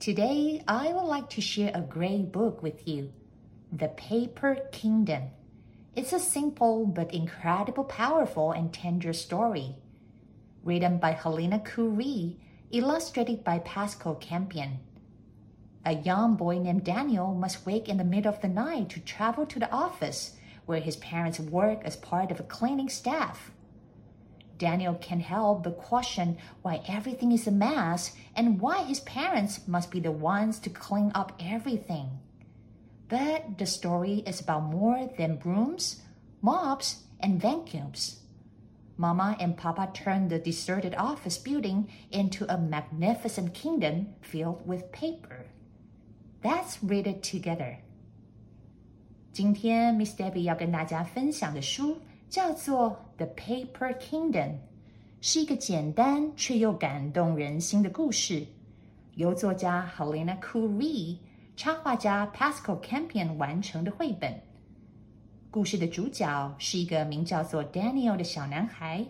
Today, I would like to share a great book with you The Paper Kingdom. It's a simple but incredible, powerful, and tender story. Written by Helena Ku Rhee, illustrated by Pascal Campion. A young boy named Daniel must wake in the middle of the night to travel to the office where his parents work as part of a cleaning staff. Daniel can help but question why everything is a mess and why his parents must be the ones to clean up everything. But the story is about more than brooms, mops, and vacuums. Mama and Papa turn the deserted office building into a magnificent kingdom filled with paper. Let's read it together. 今天 Miss Debbie 要跟大家分享的书 叫做《The Paper Kingdom》，是一个简单却又感动人心的故事，由作家 Helena Curie、插画家 Pascal Campion 完成的绘本。故事的主角是一个名叫做 Daniel 的小男孩。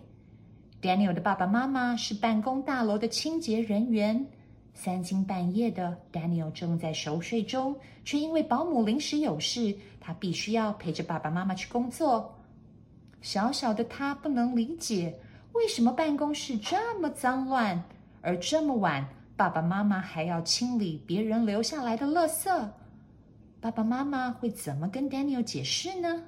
Daniel 的爸爸妈妈是办公大楼的清洁人员。三更半夜的，Daniel 正在熟睡中，却因为保姆临时有事，他必须要陪着爸爸妈妈去工作。小小的他不能理解，为什么办公室这么脏乱，而这么晚，爸爸妈妈还要清理别人留下来的垃圾。爸爸妈妈会怎么跟 Daniel 解释呢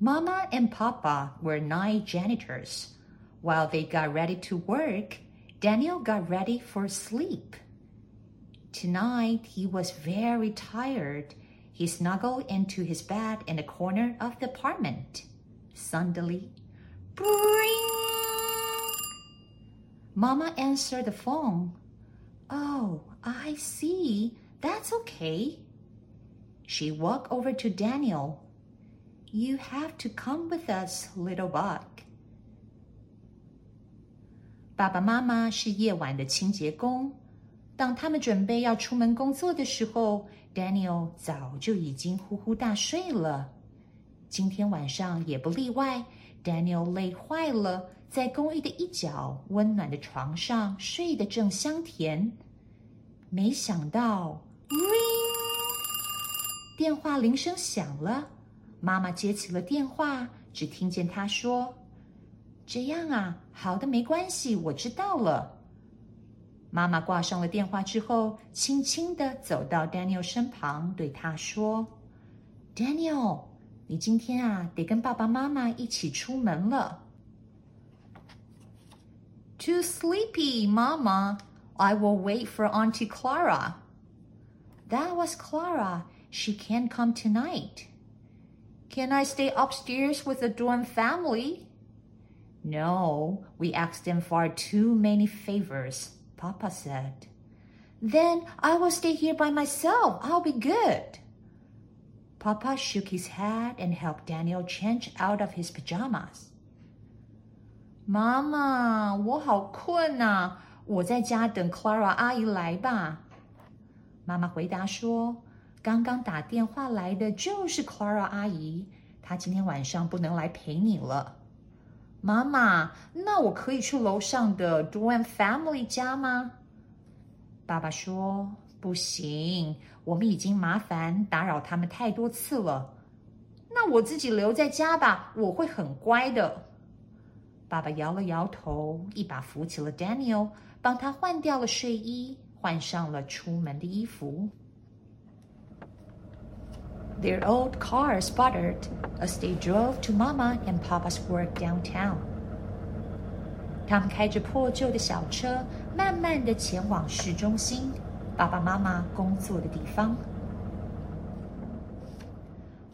？Mama and Papa were night janitors. While they got ready to work, Daniel got ready for sleep. Tonight he was very tired. He snuggled into his bed in the corner of the apartment. Suddenly, bring! Mama answered the phone. Oh, I see. That's okay. She walked over to Daniel. You have to come with us, little bug. 爸爸妈妈是夜晚的清洁工。 当他们准备要出门工作的时候，Daniel 早就已经呼呼大睡了。今天晚上也不例外，Daniel 累坏了，在公寓的一角温暖的床上睡得正香甜。没想到叮电话铃声响了，妈妈接起了电话，只听见她说：“这样啊，好的，没关系，我知道了。”妈妈挂上了电话之后，轻轻的走到 Daniel 身旁，对他说：“Daniel，你今天啊，得跟爸爸妈妈一起出门了。” Too sleepy, Mama. I will wait for Auntie Clara. That was Clara. She can't come tonight. Can I stay upstairs with the Dorn family? No, we asked them for too many favors. Papa said. Then I will stay here by myself. I'll be good. Papa shook his head and helped Daniel change out of his pajamas. 妈妈，我好困啊！我在家等 Clara 阿姨来吧。妈妈回答说：“刚刚打电话来的就是 Clara 阿姨，她今天晚上不能来陪你了。” ”妈妈，那我可以去楼上的 d u a n Family 家吗？爸爸说不行，我们已经麻烦打扰他们太多次了。那我自己留在家吧，我会很乖的。爸爸摇了摇头，一把扶起了 Daniel，帮他换掉了睡衣，换上了出门的衣服。Their old car sputtered as they drove to Mama and Papa's work downtown. 他们开着破旧的小车，慢慢的前往市中心，爸爸妈妈工作的地方。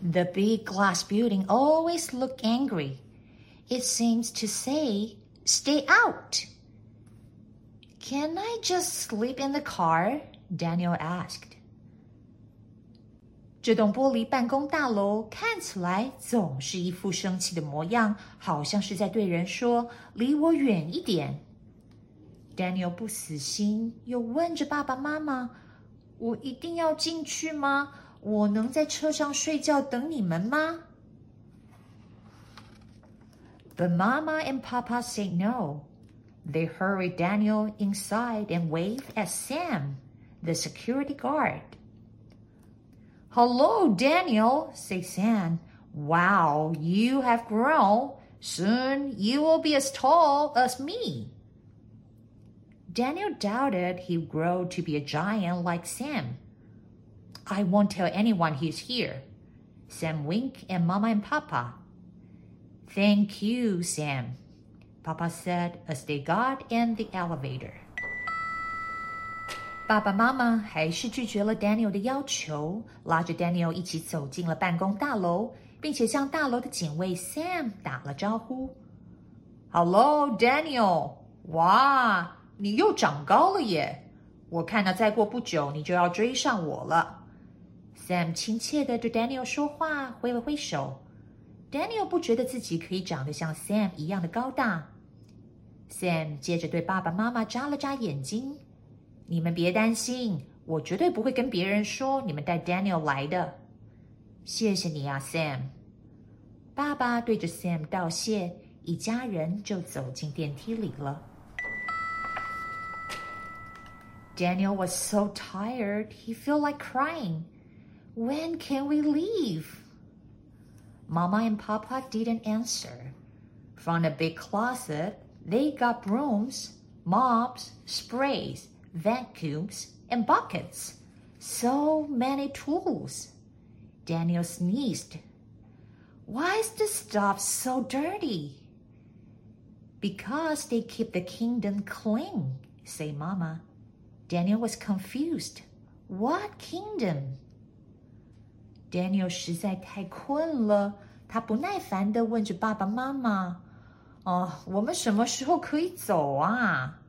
The big glass building always looked angry. It seems to say, "Stay out." Can I just sleep in the car? Daniel asked. 这栋玻璃办公大楼看起来总是一副生气的模样，好像是在对人说：“离我远一点。” Daniel 不死心，又问着爸爸妈妈：“我一定要进去吗？我能在车上睡觉等你们吗？” But Mama and Papa said no. They hurried Daniel inside and waved at Sam, the security guard. Hello, Daniel, said Sam. Wow, you have grown. Soon you will be as tall as me. Daniel doubted he'd grow to be a giant like Sam. I won't tell anyone he's here. Sam winked at Mama and Papa. Thank you, Sam, Papa said as they got in the elevator. 爸爸妈妈还是拒绝了 Daniel 的要求，拉着 Daniel 一起走进了办公大楼，并且向大楼的警卫 Sam 打了招呼。Hello, Daniel！哇，你又长高了耶！我看到再过不久你就要追上我了。Sam 亲切的对 Daniel 说话，挥了挥手。Daniel 不觉得自己可以长得像 Sam 一样的高大。Sam 接着对爸爸妈妈眨了眨眼睛。你们别担心，我绝对不会跟别人说你们带 Daniel 来的。谢谢你啊，Sam。爸爸对着 Sam 道谢，一家人就走进电梯里了。Daniel was so tired, he felt like crying. When can we leave? Mama and Papa didn't answer. From the big closet, they got brooms, mops, sprays, vacuums, and buckets. So many tools. Daniel sneezed. Why is the stuff so dirty? Because they keep the kingdom clean, said Mama. Daniel was confused. What kingdom? Daniel 实在太困了，他不耐烦的问着爸爸妈妈：“哦，我们什么时候可以走啊？”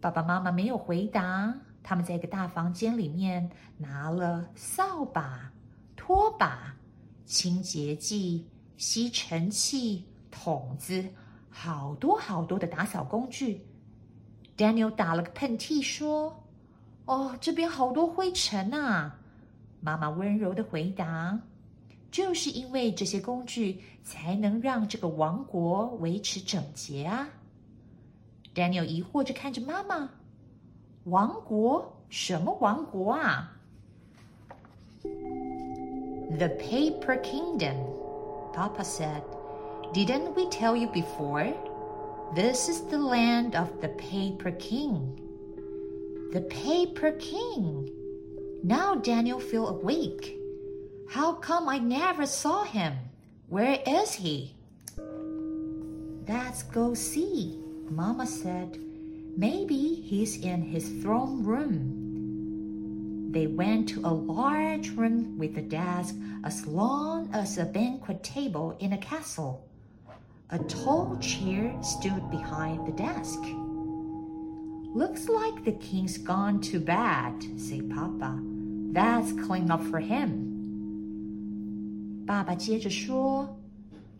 爸爸妈妈没有回答，他们在一个大房间里面拿了扫把、拖把、清洁剂、吸尘器、桶子，好多好多的打扫工具。Daniel 打了个喷嚏，说：“哦，这边好多灰尘啊！”妈妈温柔的回答：“就是因为这些工具，才能让这个王国维持整洁啊。” Daniel 疑惑着看着妈妈：“王国？什么王国啊？”“The Paper Kingdom,” Papa said. “Didn't we tell you before? This is the land of the Paper King.” “The Paper King.” Now Daniel feel awake. How come I never saw him? Where is he? Let's go see. Mama said, Maybe he's in his throne room. They went to a large room with a desk as long as a banquet table in a castle. A tall chair stood behind the desk. Looks like the king's gone to bed, said Papa. That's clean up for him. 爸爸接着说。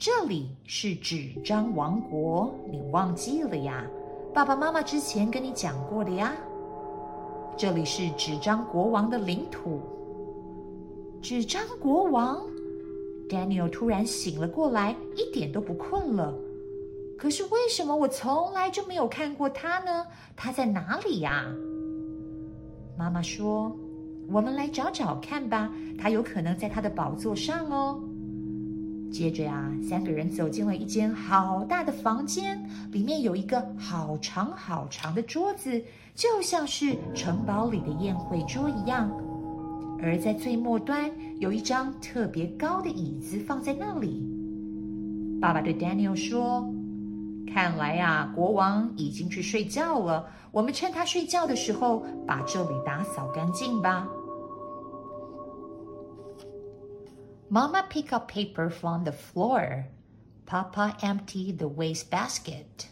这里是纸张王国，你忘记了呀？爸爸妈妈之前跟你讲过的呀。这里是纸张国王的领土。纸张国王，Daniel 突然醒了过来，一点都不困了。可是为什么我从来就没有看过他呢？他在哪里呀？妈妈说：“我们来找找看吧，他有可能在他的宝座上哦。”接着呀，三个人走进了一间好大的房间，里面有一个好长好长的桌子，就像是城堡里的宴会桌一样。而在最末端有一张特别高的椅子放在那里。爸爸对 Daniel 说：“看来呀，国王已经去睡觉了。我们趁他睡觉的时候，把这里打扫干净吧。” Mama picked up paper from the floor. Papa emptied the waste basket.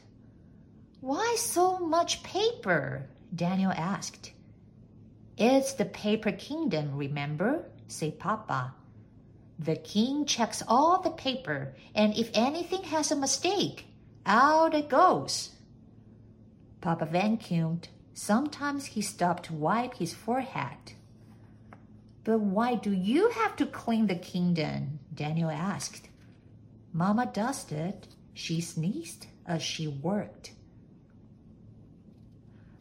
Why so much paper? Daniel asked. It's the paper kingdom, remember? said Papa. The king checks all the paper, and if anything has a mistake, out it goes. Papa vacuumed. Sometimes he stopped to wipe his forehead. But why do you have to clean the kingdom? Daniel asked. Mama dusted. She sneezed as she worked.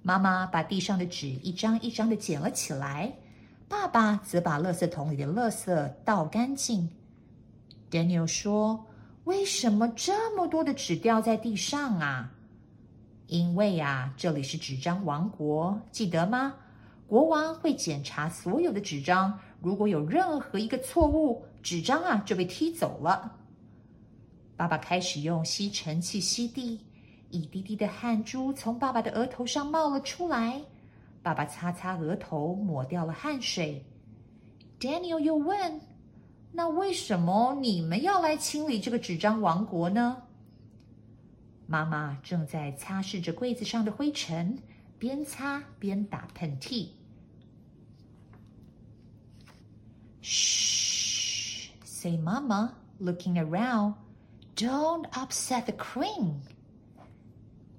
妈妈把地上的纸一张一张的捡了起来，爸爸则把垃圾桶里的垃圾倒干净。Daniel 说：“为什么这么多的纸掉在地上啊？”因为呀，这里是纸张王国，记得吗？ 国王会检查所有的纸张，如果有任何一个错误，纸张啊就被踢走了。爸爸开始用吸尘器吸地，一滴滴的汗珠从爸爸的额头上冒了出来。爸爸擦擦额头，抹掉了汗水。Daniel 又问：“那为什么你们要来清理这个纸张王国呢？”妈妈正在擦拭着柜子上的灰尘，边擦边打喷嚏。Shh, say Mama, looking around. Don't upset the queen.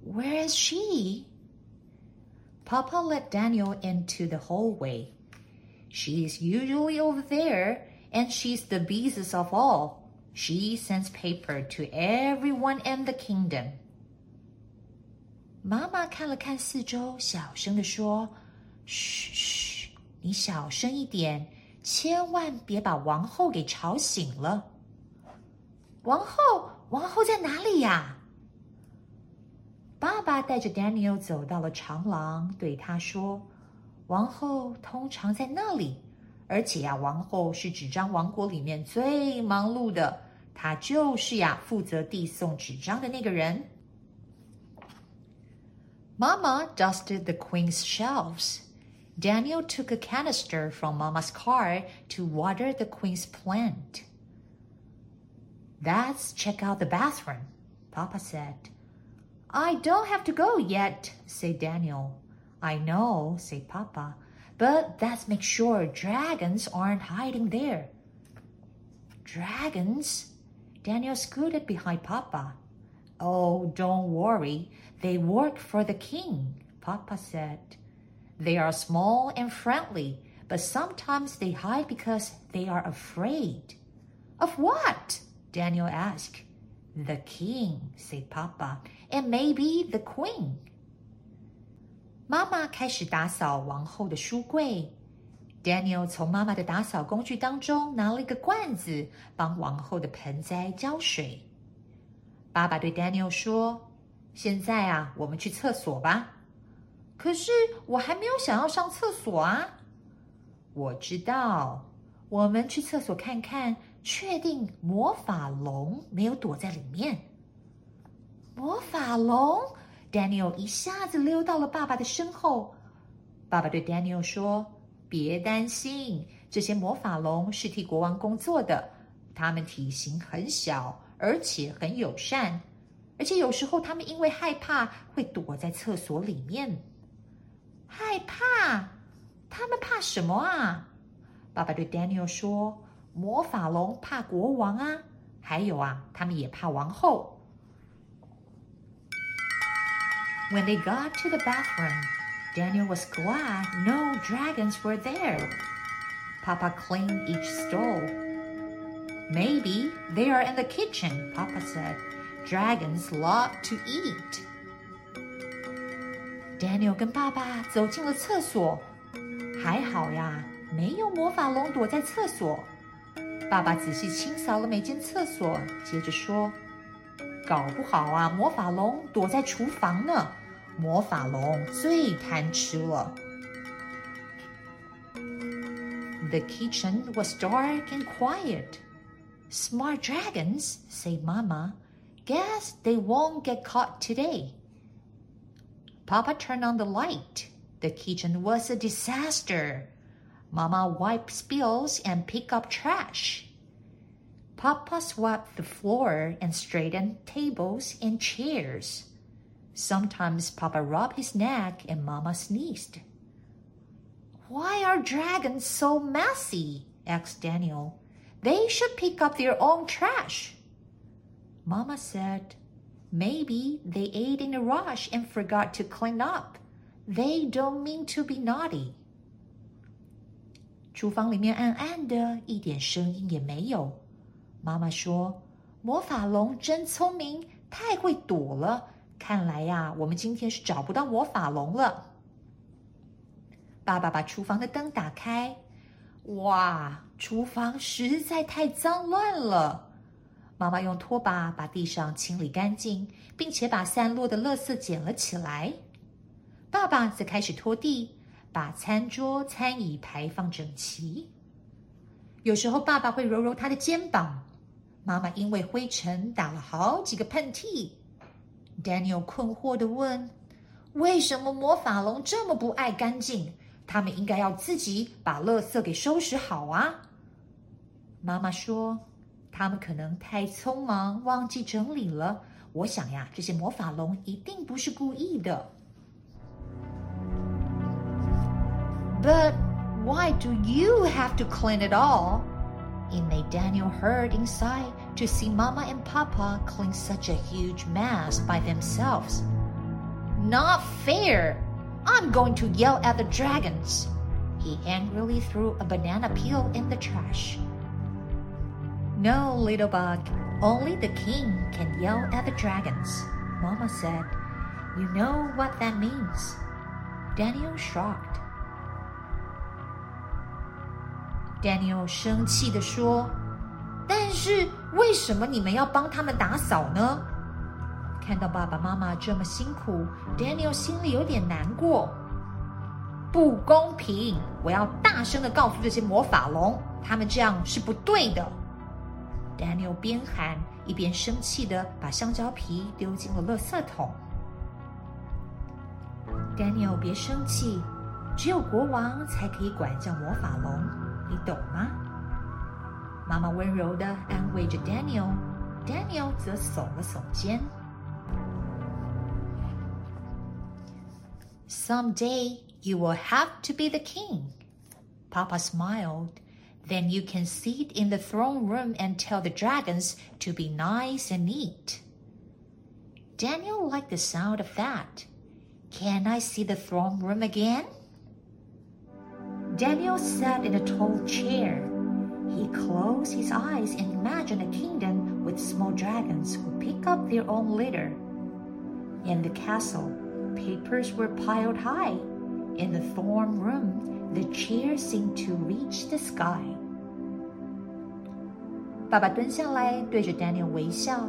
Where is she? Papa led Daniel into the hallway. She is usually over there, and she's the busiest of all. She sends paper to everyone in the kingdom. 妈妈看了看四周，小声的说：“嘘嘘，你小声一点， 千万别把王后给吵醒了。”王后，王后在哪里呀？爸爸带着 Daniel 走到了长廊，对他说：“王后通常在那里，而且呀，王后是纸张王国里面最忙碌的，她就是呀负责递送纸张的那个人。” Mama dusted the queen's shelves. Daniel took a canister from Mama's car to water the queen's plant. Let's check out the bathroom, Papa said. I don't have to go yet, said Daniel. I know, said Papa, but let's make sure dragons aren't hiding there. Dragons? Daniel scooted behind Papa. Oh, don't worry. They work for the king, Papa said. They are small and friendly, but sometimes they hide because they are afraid. Of what? Daniel asked. The king, said Papa, and maybe the queen. 妈妈开始打扫王后的书柜。Daniel 从妈妈的打扫工具当中拿了一个罐子，帮王后的盆栽浇水。爸爸对 Daniel 说：“现在啊，我们去厕所吧。” 可是我还没有想要上厕所啊。我知道，我们去厕所看看。确定魔法龙没有躲在里面。魔法龙，Daniel 一下子溜到了爸爸的身后。爸爸对 Daniel 说：“别担心，这些魔法龙是替国王工作的。它们体型很小，而且很友善。而且有时候它们因为害怕，会躲在厕所里面。害怕？他们怕什么啊？”爸爸对 Daniel 说。魔法龙怕国王啊，还有啊，他们也怕王后。When they got to the bathroom, Daniel was glad no dragons were there. Papa cleaned each stall. Maybe they are in the kitchen, Papa said. Dragons love to eat. Daniel 跟爸爸走进了厕所，还好呀，没有魔法龙躲在厕所。爸爸仔细清扫了每间厕所，接着说：“搞不好啊，魔法龙躲在厨房呢。魔法龙最贪吃了。” The kitchen was dark and quiet. Smart dragons, said Mama. Guess they won't get caught today. Papa turned on the light. The kitchen was a disaster. Mama wiped spills and picked up trash. Papa swept the floor and straightened tables and chairs. Sometimes Papa rubbed his neck and Mama sneezed. Why are dragons so messy? asked Daniel. They should pick up their own trash. Mama said, Maybe they ate in a rush and forgot to clean up. They don't mean to be naughty. 厨房里面暗暗的，一点声音也没有。妈妈说：“魔法龙真聪明，太会躲了。看来呀，我们今天是找不到魔法龙了。”爸爸把厨房的灯打开，哇，厨房实在太脏乱了。 妈妈用拖把把地上清理干净，并且把散落的垃圾捡了起来。爸爸则开始拖地。把餐桌、餐椅排放整齐。有时候，爸爸会揉揉他的肩膀。妈妈因为灰尘打了好几个喷嚏。Daniel 困惑的问：“为什么魔法龙这么不爱干净？他们应该要自己把垃圾给收拾好啊？”妈妈说：“他们可能太匆忙，忘记整理了。我想呀，这些魔法龙一定不是故意的。” But why do you have to clean it all? It made Daniel hurt inside to see Mama and Papa clean such a huge mess by themselves. Not fair! I'm going to yell at the dragons. He angrily threw a banana peel in the trash. No, little bug, only the king can yell at the dragons, Mama said. You know what that means. Daniel shrugged. Daniel 生气的说：“但是为什么你们要帮他们打扫呢？”看到爸爸妈妈这么辛苦，Daniel 心里有点难过。不公平！我要大声的告诉这些魔法龙，他们这样是不对的。 Daniel 边喊一边生气的把香蕉皮丢进了垃圾桶。Daniel，别生气，只有国王才可以管教魔法龙。你懂吗？妈妈温柔的安慰着 Daniel，Daniel 则耸了耸肩。Someday you will have to be the king. Papa smiled. then you can sit in the throne room and tell the dragons to be nice and neat. Daniel liked the sound of that. Can I see the throne room again? Daniel sat in a tall chair. He closed his eyes and imagined a kingdom with small dragons who pick up their own litter. In the castle, papers were piled high. In the throne room, the chairs seemed to reach the sky. 爸爸蹲下来，对着 Daniel 微笑。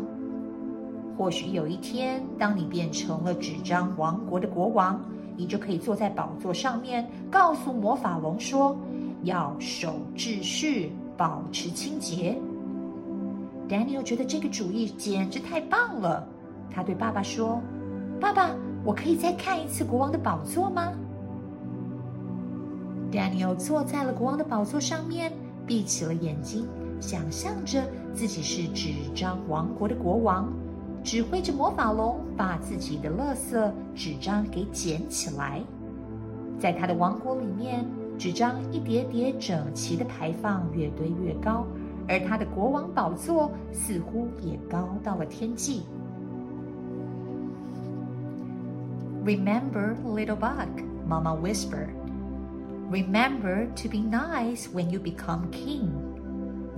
或许有一天，当你变成了纸张王国的国王。你就可以坐在宝座上面，告诉魔法龙说：“要守秩序，保持清洁。” Daniel 觉得这个主意简直太棒了。他对爸爸说：“爸爸，我可以再看一次国王的宝座吗？”Daniel 坐在了国王的宝座上面，闭起了眼睛，想象着自己是纸张王国的国王。指挥着魔法龙把自己的垃圾纸张给捡起来，在他的王国里面，纸张一叠叠整齐的排放，越堆越高，而他的国王宝座似乎也高到了天际。Remember, little bug, Mama whispered. Remember to be nice when you become king.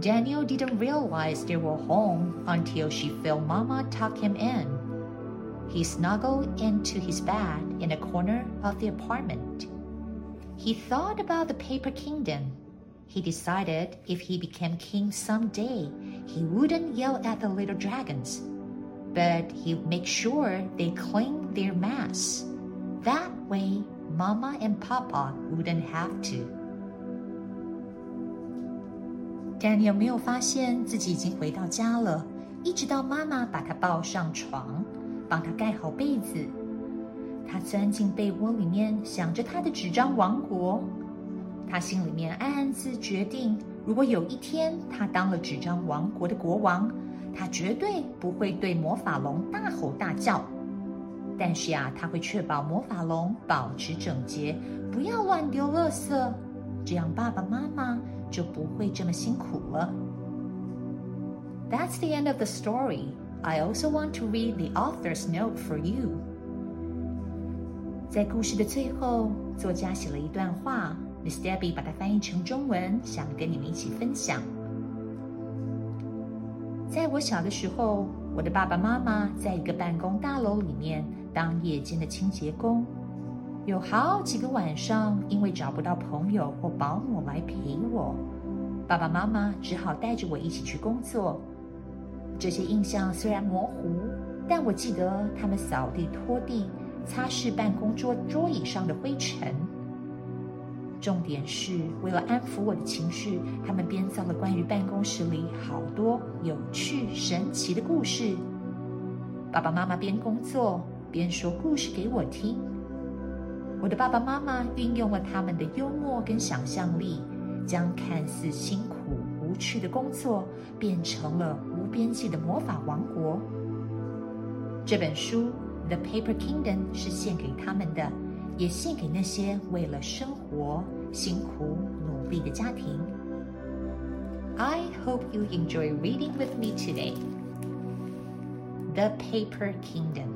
Daniel didn't realize they were home until she felt Mama tuck him in. He snuggled into his bed in a corner of the apartment. He thought about the paper kingdom. He decided if he became king someday, he wouldn't yell at the little dragons, but he'd make sure they cleaned their mess. That way, Mama and Papa wouldn't have to. 但你有没有发现自己已经回到家了？一直到妈妈把他抱上床，帮他盖好被子，他钻进被窝里面，想着他的纸张王国。他心里面暗暗自决定：如果有一天他当了纸张王国的国王，他绝对不会对魔法龙大吼大叫。但是呀，他会确保魔法龙保持整洁，不要乱丢垃圾，这样爸爸妈妈就不会这么辛苦了。That's the end of the story. I also want to read the author's note for you. 在故事的最后，作家写了一段话，Miss Debbie 把它翻译成中文，想跟你们一起分享。在我小的时候，我的爸爸妈妈在一个办公大楼里面当夜间的清洁工，有好几个晚上，因为找不到朋友或保姆来陪我，爸爸妈妈只好带着我一起去工作。这些印象虽然模糊，但我记得他们扫地、拖地、擦拭办公桌桌椅上的灰尘。重点是为了安抚我的情绪，他们编造了关于办公室里好多有趣、神奇的故事。爸爸妈妈边工作边说故事给我听。我的爸爸妈妈运用了他们的幽默跟想象力，将看似辛苦无趣的工作变成了无边际的魔法王国。这本书《The Paper Kingdom》是献给他们的。也献给那些为了生活辛苦努力的家庭。I hope you enjoy reading with me today. The Paper Kingdom.